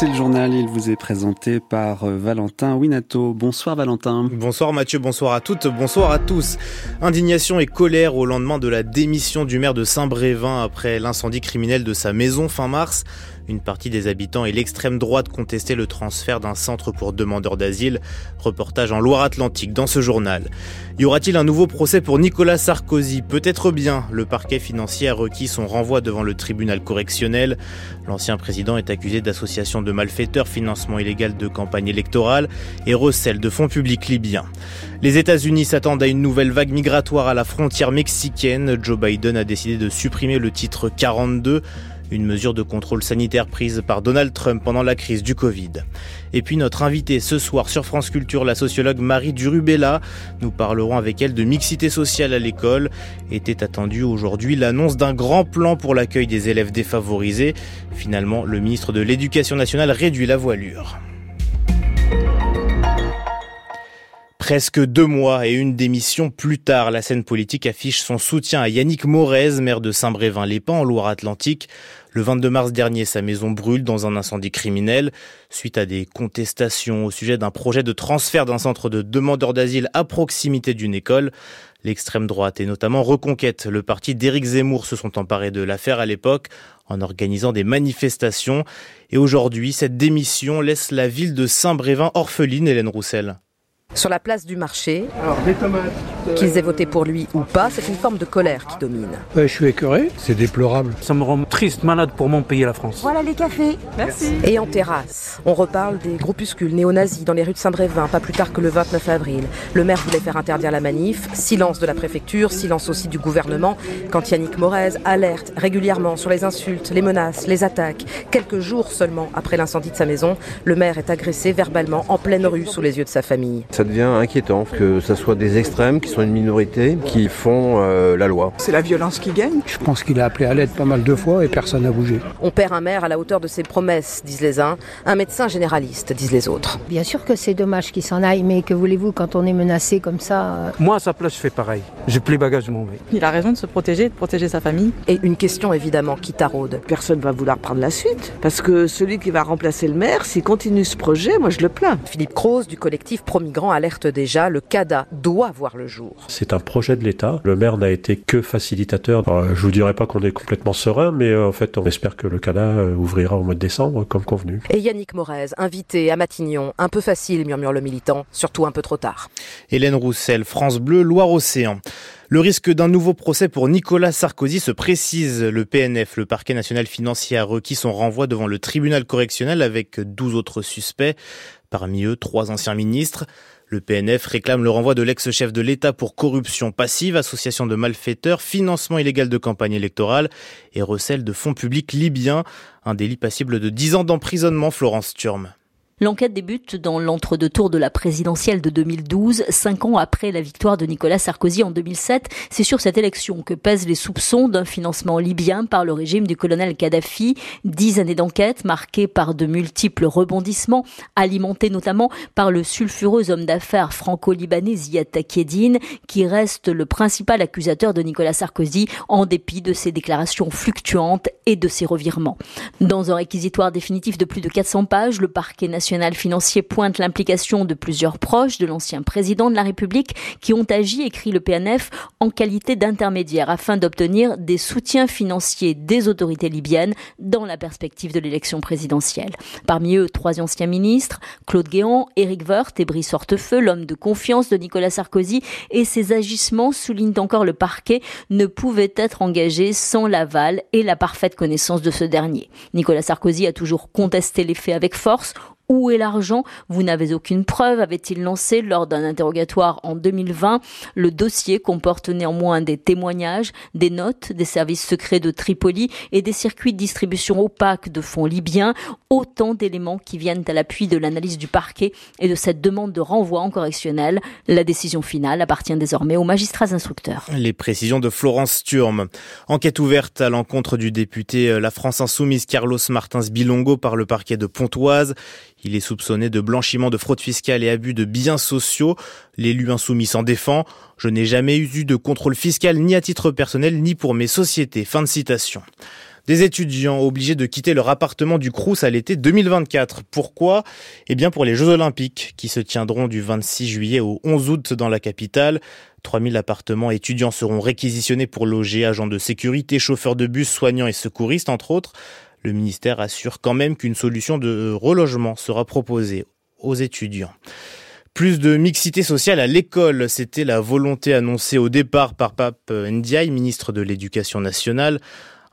c'est le journal. Il vous est présenté par euh, Valentin Winato. Bonsoir Valentin. Bonsoir Mathieu, bonsoir à toutes, bonsoir à tous. Indignation et colère au lendemain de la démission du maire de Saint-Brévin après l'incendie criminel de sa maison fin mars. Une partie des habitants et l'extrême droite contestaient le transfert d'un centre pour demandeurs d'asile. Reportage en Loire-Atlantique dans ce journal. Y aura-t-il un nouveau procès pour Nicolas Sarkozy? Peut-être bien. Le parquet financier a requis son renvoi devant le tribunal correctionnel. L'ancien président est accusé d'association de malfaiteurs, financement illégal de campagne électorale et recel de fonds publics libyens. Les États-Unis s'attendent à une nouvelle vague migratoire à la frontière mexicaine. Joe Biden a décidé de supprimer le titre 42 une mesure de contrôle sanitaire prise par Donald Trump pendant la crise du Covid. Et puis notre invitée ce soir sur France Culture, la sociologue Marie Durubella. Nous parlerons avec elle de mixité sociale à l'école. Était attendue aujourd'hui l'annonce d'un grand plan pour l'accueil des élèves défavorisés. Finalement, le ministre de l'Éducation nationale réduit la voilure. Presque deux mois et une démission plus tard, la scène politique affiche son soutien à Yannick Morez, maire de Saint-Brévin-les-Pins en Loire-Atlantique. Le 22 mars dernier, sa maison brûle dans un incendie criminel suite à des contestations au sujet d'un projet de transfert d'un centre de demandeurs d'asile à proximité d'une école. L'extrême droite et notamment Reconquête, le parti d'Éric Zemmour se sont emparés de l'affaire à l'époque en organisant des manifestations. Et aujourd'hui, cette démission laisse la ville de Saint-Brévin orpheline, Hélène Roussel. Sur la place du marché, qu'ils aient voté pour lui ou pas, c'est une forme de colère qui domine. je suis écœuré, c'est déplorable. Ça me rend triste, malade pour mon pays, la France. Voilà les cafés. Merci. Et en terrasse, on reparle des groupuscules néo-nazis dans les rues de Saint-Brévin, pas plus tard que le 29 avril. Le maire voulait faire interdire la manif, silence de la préfecture, silence aussi du gouvernement, quand Yannick Morez alerte régulièrement sur les insultes, les menaces, les attaques. Quelques jours seulement après l'incendie de sa maison, le maire est agressé verbalement en pleine rue sous les yeux de sa famille ça devient inquiétant que ce soit des extrêmes qui sont une minorité qui font euh, la loi. C'est la violence qui gagne. Je pense qu'il a appelé à l'aide pas mal de fois et personne n'a bougé. On perd un maire à la hauteur de ses promesses, disent les uns, un médecin généraliste, disent les autres. Bien sûr que c'est dommage qu'il s'en aille, mais que voulez-vous quand on est menacé comme ça euh Moi, à sa place, je fais pareil. J'ai pris les bagages, je m'en vais. Il a raison de se protéger, de protéger sa famille. Et une question évidemment qui taraude. Personne va vouloir prendre la suite, parce que celui qui va remplacer le maire, s'il continue ce projet, moi je le plains. Philippe Croze du collectif Promigrants alerte déjà, le CADA doit voir le jour. C'est un projet de l'État. Le maire n'a été que facilitateur. Alors, je vous dirais pas qu'on est complètement serein, mais euh, en fait, on espère que le CADA euh, ouvrira au mois de décembre, comme convenu. Et Yannick Morez, invité à Matignon, un peu facile, murmure le militant, surtout un peu trop tard. Hélène Roussel, France Bleu, Loire-Océan. Le risque d'un nouveau procès pour Nicolas Sarkozy se précise. Le PNF, le parquet national financier, a requis son renvoi devant le tribunal correctionnel avec 12 autres suspects, parmi eux trois anciens ministres. Le PNF réclame le renvoi de l'ex-chef de l'État pour corruption passive, association de malfaiteurs, financement illégal de campagne électorale et recel de fonds publics libyens, un délit passible de 10 ans d'emprisonnement, Florence Turme. L'enquête débute dans l'entre-deux-tours de la présidentielle de 2012, cinq ans après la victoire de Nicolas Sarkozy en 2007. C'est sur cette élection que pèsent les soupçons d'un financement libyen par le régime du colonel Kadhafi. Dix années d'enquête marquées par de multiples rebondissements, alimentés notamment par le sulfureux homme d'affaires franco-libanais Ziad Takedine, qui reste le principal accusateur de Nicolas Sarkozy en dépit de ses déclarations fluctuantes et de ses revirements. Dans un réquisitoire définitif de plus de 400 pages, le parquet national national financier pointe l'implication de plusieurs proches de l'ancien président de la République qui ont agi, écrit le PNF, en qualité d'intermédiaire afin d'obtenir des soutiens financiers des autorités libyennes dans la perspective de l'élection présidentielle. Parmi eux, trois anciens ministres, Claude Guéant, Éric Woerth et Brice Hortefeux, l'homme de confiance de Nicolas Sarkozy, et ces agissements, souligne encore le parquet, ne pouvaient être engagés sans l'aval et la parfaite connaissance de ce dernier. Nicolas Sarkozy a toujours contesté les faits avec force, où est l'argent? Vous n'avez aucune preuve, avait-il lancé lors d'un interrogatoire en 2020. Le dossier comporte néanmoins des témoignages, des notes des services secrets de Tripoli et des circuits de distribution opaques de fonds libyens, autant d'éléments qui viennent à l'appui de l'analyse du parquet et de cette demande de renvoi en correctionnel. La décision finale appartient désormais aux magistrats instructeurs. Les précisions de Florence Sturm. Enquête ouverte à l'encontre du député euh, La France Insoumise Carlos Martins Bilongo par le parquet de Pontoise. Il est soupçonné de blanchiment de fraude fiscale et abus de biens sociaux. L'élu insoumis s'en défend. Je n'ai jamais eu de contrôle fiscal ni à titre personnel ni pour mes sociétés. Fin de citation. des étudiants obligés de quitter leur appartement du Crous à l'été 2024. Pourquoi? Eh bien pour les Jeux Olympiques qui se tiendront du 26 juillet au 11 août dans la capitale. 3000 appartements étudiants seront réquisitionnés pour loger agents de sécurité, chauffeurs de bus, soignants et secouristes entre autres. Le ministère assure quand même qu'une solution de relogement sera proposée aux étudiants. Plus de mixité sociale à l'école, c'était la volonté annoncée au départ par Pape Ndiaye, ministre de l'Éducation nationale.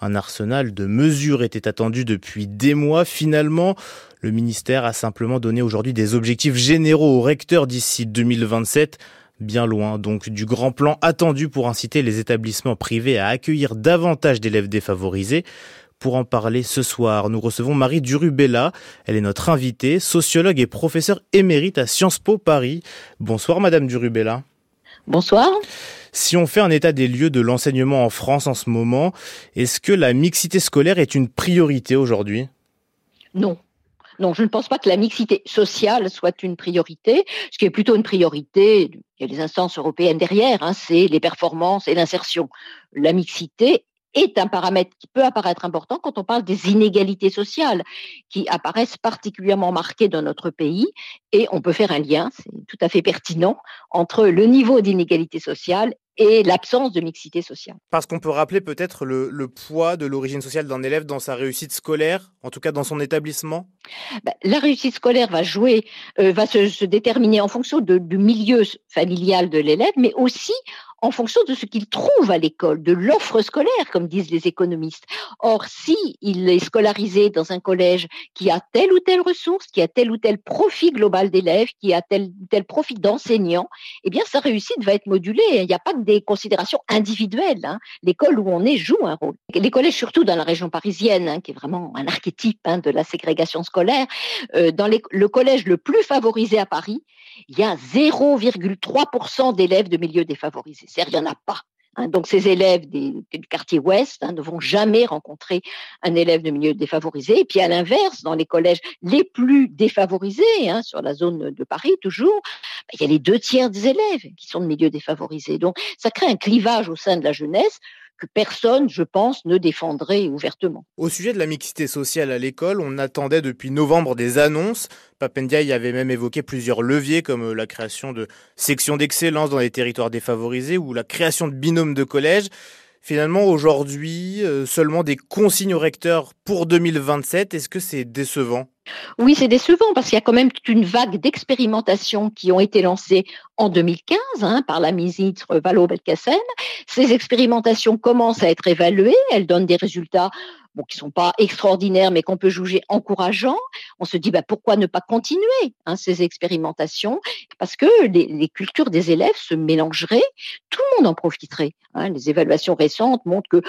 Un arsenal de mesures était attendu depuis des mois. Finalement, le ministère a simplement donné aujourd'hui des objectifs généraux aux recteurs d'ici 2027 bien loin donc du grand plan attendu pour inciter les établissements privés à accueillir davantage d'élèves défavorisés. Pour en parler ce soir, nous recevons Marie Durubella. Elle est notre invitée, sociologue et professeure émérite à Sciences Po Paris. Bonsoir Madame Durubella. Bonsoir. Si on fait un état des lieux de l'enseignement en France en ce moment, est-ce que la mixité scolaire est une priorité aujourd'hui? Non. Non, je ne pense pas que la mixité sociale soit une priorité. Ce qui est plutôt une priorité, il y a les instances européennes derrière, hein, c'est les performances et l'insertion. La mixité est un paramètre qui peut apparaître important quand on parle des inégalités sociales qui apparaissent particulièrement marquées dans notre pays et on peut faire un lien, c'est tout à fait pertinent, entre le niveau d'inégalité sociale et l'absence de mixité sociale. Parce qu'on peut rappeler peut-être le, poids de l'origine sociale d'un élève dans sa réussite scolaire, en tout cas dans son établissement? Bah, La réussite scolaire va jouer, euh, va se, déterminer en fonction du milieu familial de l'élève, mais aussi en fonction de ce qu'il trouve à l'école, de l'offre scolaire, comme disent les économistes. Or, si est scolarisé dans un collège qui a telle ou telle ressource, qui a tel ou tel profit global d'élèves, qui a tel ou tel profit d'enseignants, eh bien, sa réussite va être modulée. Il n'y a pas que des considérations individuelles. Hein. L'école où on est joue un rôle. Les collèges, surtout dans la région parisienne, hein, qui est vraiment un archétype hein, de la ségrégation scolaire, euh, dans le collège le plus favorisé à Paris, il y a 0,3% d'élèves de milieux défavorisés. Il n'y en a pas. Hein. donc, ces élèves du quartier ouest hein, ne vont jamais rencontrer un élève de milieu défavorisé. Et puis, à l'inverse, dans les collèges les plus défavorisés, hein, sur la zone de Paris toujours, bah, il y a les deux tiers des élèves qui sont de milieux défavorisés. Donc, ça crée un clivage au sein de la jeunesse que personne, je pense, ne défendrait ouvertement. Au sujet de la mixité sociale à l'école, on attendait depuis novembre des annonces. Papendiaï avait même évoqué plusieurs leviers comme euh, la création de sections d'excellence dans les territoires défavorisés ou la création de binômes de collèges. Finalement, aujourd'hui, euh, seulement des consignes au recteur pour 2027. Est-ce que c'est décevant? Oui, c'est décevant parce qu'il y a quand même toute une vague d'expérimentations qui ont été lancées en 2015 hein, par la ministre Vallaud-Belkacem. Ces expérimentations commencent à être évaluées, elles donnent des résultats qui sont pas extraordinaires, mais qu'on peut juger encourageants. On se dit bah, pourquoi ne pas continuer hein, ces expérimentations? Parce que les, cultures des élèves se mélangeraient, tout le monde en profiterait. Hein. Les évaluations récentes montrent que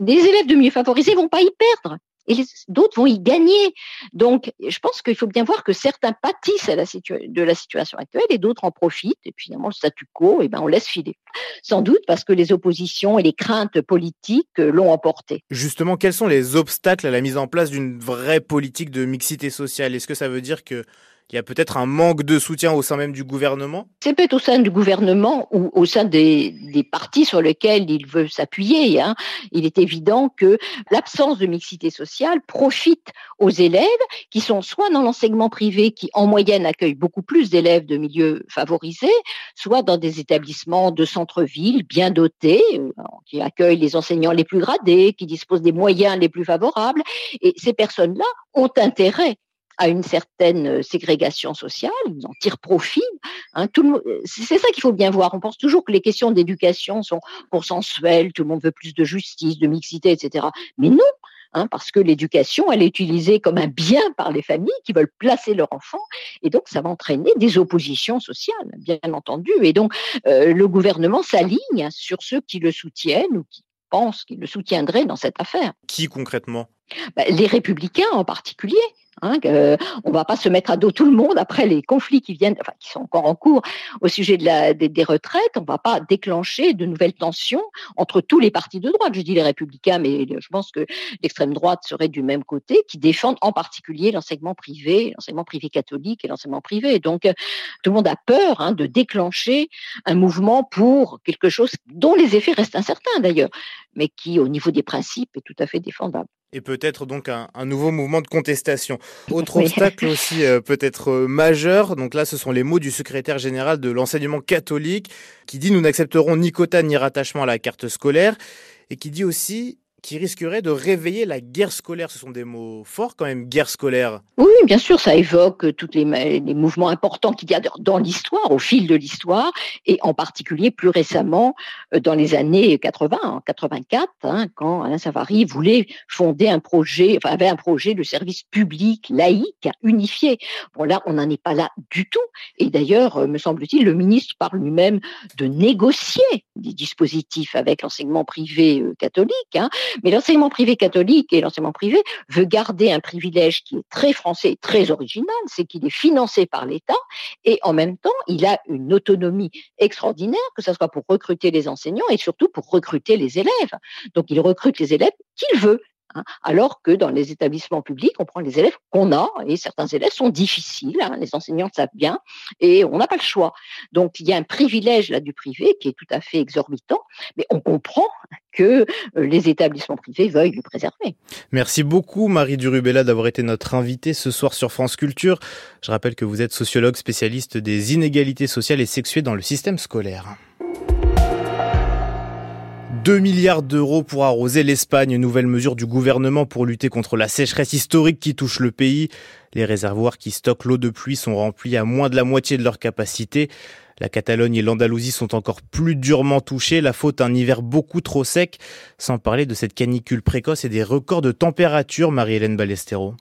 les élèves de mieux favorisés vont pas y perdre et d'autres vont y gagner. Donc, je pense qu'il faut bien voir que certains pâtissent de la situation actuelle et d'autres en profitent. Et puis, finalement, le statu quo, eh ben, on laisse filer. Sans doute parce que les oppositions et les craintes politiques euh, l'ont emporté. Justement, quels sont les obstacles à la mise en place d'une vraie politique de mixité sociale? Est-ce que ça veut dire que il y a peut-être un manque de soutien au sein même du gouvernement? C'est peut-être au sein du gouvernement ou au sein des, des partis sur lesquels il veut s'appuyer. Hein. Il est évident que l'absence de mixité sociale profite aux élèves qui sont soit dans l'enseignement privé, qui en moyenne accueille beaucoup plus d'élèves de milieux favorisés, soit dans des établissements de centre-ville bien dotés, euh, qui accueillent les enseignants les plus gradés, qui disposent des moyens les plus favorables. Et ces personnes-là ont intérêt à une certaine euh, ségrégation sociale, ils en tirent profit. Hein, c'est ça qu'il faut bien voir. On pense toujours que les questions d'éducation sont consensuelles, tout le monde veut plus de justice, de mixité, etc. Mais non, hein, parce que l'éducation, elle est utilisée comme un bien par les familles qui veulent placer leur enfant, et donc ça va entraîner des oppositions sociales, bien entendu. Et donc euh, le gouvernement s'aligne sur ceux qui le soutiennent ou qui pensent qu'ils le soutiendraient dans cette affaire. Qui concrètement? Bah, Les républicains en particulier Hein, on ne va pas se mettre à dos tout le monde après les conflits qui viennent, enfin, qui sont encore en cours au sujet des, retraites. On ne va pas déclencher de nouvelles tensions entre tous les partis de droite. Je dis les républicains, mais je pense que l'extrême droite serait du même côté, qui défendent en particulier l'enseignement privé, l'enseignement privé catholique et l'enseignement privé. Donc, tout le monde a peur hein, de déclencher un mouvement pour quelque chose dont les effets restent incertains d'ailleurs, mais qui, au niveau des principes, est tout à fait défendable et peut-être donc un, nouveau mouvement de contestation. Autre obstacle aussi euh, peut-être euh, majeur, donc là ce sont les mots du secrétaire général de l'enseignement catholique qui dit nous n'accepterons ni quota ni rattachement à la carte scolaire et qui dit aussi qui risquerait de réveiller la guerre scolaire. Ce sont des mots forts quand même, guerre scolaire. Oui, bien sûr, ça évoque tous les, mouvements importants qu'il y a dans l'histoire, au fil de l'histoire, et en particulier plus récemment euh, dans les années 80, en 84, hein, quand Alain Savary voulait fonder un projet, enfin avait un projet de service public laïque unifié. Bon là, on n'en est pas là du tout. Et d'ailleurs, euh, me semble-t-il, le ministre parle lui-même de négocier des dispositifs avec l'enseignement privé euh, catholique. Hein, mais l'enseignement privé catholique et l'enseignement privé veut garder un privilège qui est très français, très original, c'est qu'il est financé par l'État et en même temps, il a une autonomie extraordinaire, que ce soit pour recruter les enseignants et surtout pour recruter les élèves. Donc, il recrute les élèves qu'il veut. Hein. alors que dans les établissements publics, on prend les élèves qu'on a, et certains élèves sont difficiles, hein, les enseignants le savent bien, et on n'a pas le choix. Donc il y a un privilège là du privé qui est tout à fait exorbitant, mais on comprend que euh, les établissements privés veuillent le préserver. Merci beaucoup Marie Durubella d'avoir été notre invitée ce soir sur France Culture. Je rappelle que vous êtes sociologue spécialiste des inégalités sociales et sexuées dans le système scolaire. 2 milliards d'euros pour arroser l'Espagne, nouvelle mesure du gouvernement pour lutter contre la sécheresse historique qui touche le pays. Les réservoirs qui stockent l'eau de pluie sont remplis à moins de la moitié de leur capacité. La Catalogne et l'Andalousie sont encore plus durement touchées, la faute un hiver beaucoup trop sec, sans parler de cette canicule précoce et des records de température, Marie-Hélène Ballestero.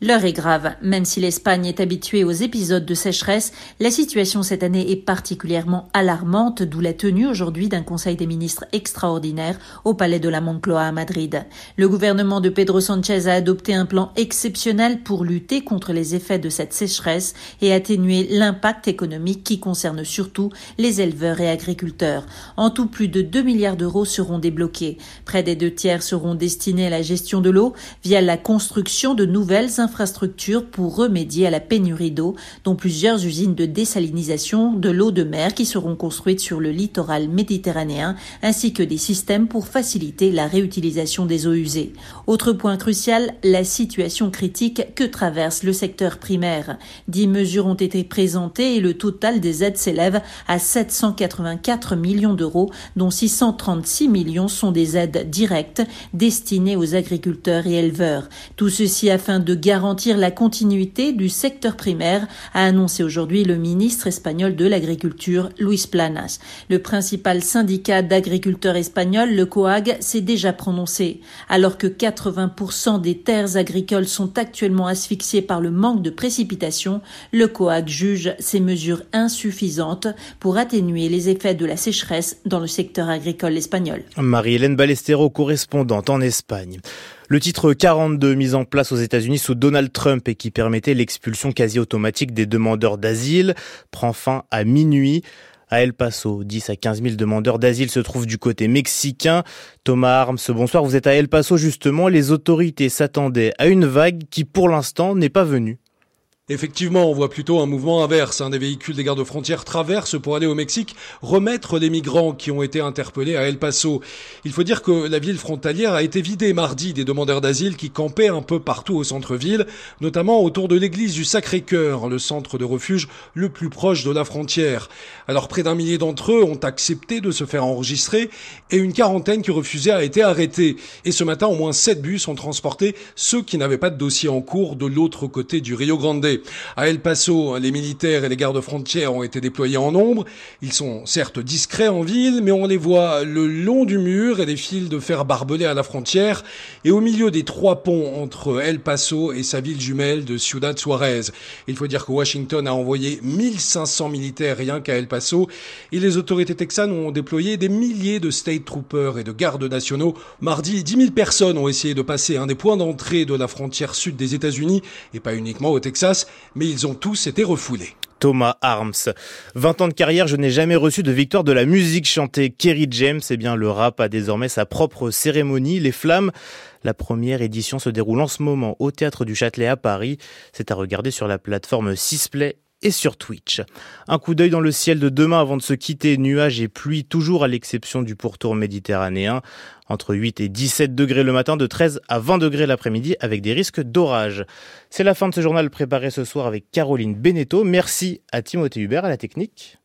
L'heure est grave. Même si l'Espagne est habituée aux épisodes de sécheresse, la situation cette année est particulièrement alarmante, d'où la tenue aujourd'hui d'un Conseil des ministres extraordinaire au Palais de la Moncloa à Madrid. Le gouvernement de Pedro Sanchez a adopté un plan exceptionnel pour lutter contre les effets de cette sécheresse et atténuer l'impact économique qui concerne surtout les éleveurs et agriculteurs. En tout, plus de 2 milliards d'euros seront débloqués. Près des deux tiers seront destinés à la gestion de l'eau via la construction de nouvelles infrastructures infrastructures pour remédier à la pénurie d'eau, dont plusieurs usines de désalinisation de l'eau de mer qui seront construites sur le littoral méditerranéen, ainsi que des systèmes pour faciliter la réutilisation des eaux usées. Autre point crucial, la situation critique que traverse le secteur primaire. Dix mesures ont été présentées et le total des aides s'élève à 784 millions d'euros, dont 636 millions sont des aides directes destinées aux agriculteurs et éleveurs. Tout ceci afin de garantir garantir la continuité du secteur primaire, a annoncé aujourd'hui le ministre espagnol de l'Agriculture, Luis Planas. Le principal syndicat d'agriculteurs espagnols, le COAG, s'est déjà prononcé. Alors que 80% des terres agricoles sont actuellement asphyxiées par le manque de précipitations, le COAG juge ces mesures insuffisantes pour atténuer les effets de la sécheresse dans le secteur agricole espagnol. Marie-Hélène Balestero, correspondante en Espagne. Le titre 42 mis en place aux États-Unis sous Donald Trump et qui permettait l'expulsion quasi automatique des demandeurs d'asile prend fin à minuit. À El Paso, 10 à 15 000 demandeurs d'asile se trouvent du côté mexicain. Thomas Arms, bonsoir, vous êtes à El Paso justement. Les autorités s'attendaient à une vague qui pour l'instant n'est pas venue. Effectivement, on voit plutôt un mouvement inverse. Des véhicules des gardes frontières traversent pour aller au Mexique remettre les migrants qui ont été interpellés à El Paso. Il faut dire que la ville frontalière a été vidée mardi des demandeurs d'asile qui campaient un peu partout au centre-ville, notamment autour de l'église du Sacré-Cœur, le centre de refuge le plus proche de la frontière. Alors près d'un millier d'entre eux ont accepté de se faire enregistrer et une quarantaine qui refusait a été arrêtée. Et ce matin, au moins sept bus ont transporté ceux qui n'avaient pas de dossier en cours de l'autre côté du Rio Grande. À El Paso, les militaires et les gardes frontières ont été déployés en nombre. Ils sont certes discrets en ville, mais on les voit le long du mur et des fils de fer barbelés à la frontière et au milieu des trois ponts entre El Paso et sa ville jumelle de Ciudad Suarez. Il faut dire que Washington a envoyé 1500 militaires rien qu'à El Paso et les autorités texanes ont déployé des milliers de state troopers et de gardes nationaux. Mardi, 10 000 personnes ont essayé de passer un des points d'entrée de la frontière sud des États-Unis et pas uniquement au Mais ils ont tous été refoulés. Thomas Arms. 20 ans de carrière, je n'ai jamais reçu de victoire de la musique chantée. Kerry James, eh bien, le rap a désormais sa propre cérémonie, les flammes. La première édition se déroule en ce moment au Théâtre du Châtelet à Paris. C'est à regarder sur la plateforme Sisplay et sur Twitch. Un coup d'œil dans le ciel de demain avant de se quitter, nuages et pluie toujours à l'exception du pourtour méditerranéen. Entre 8 et 17 degrés le matin, de 13 à 20 degrés l'après-midi avec des risques d'orage. C'est la fin de ce journal préparé ce soir avec Caroline Beneteau. Merci à Timothée Hubert à la technique.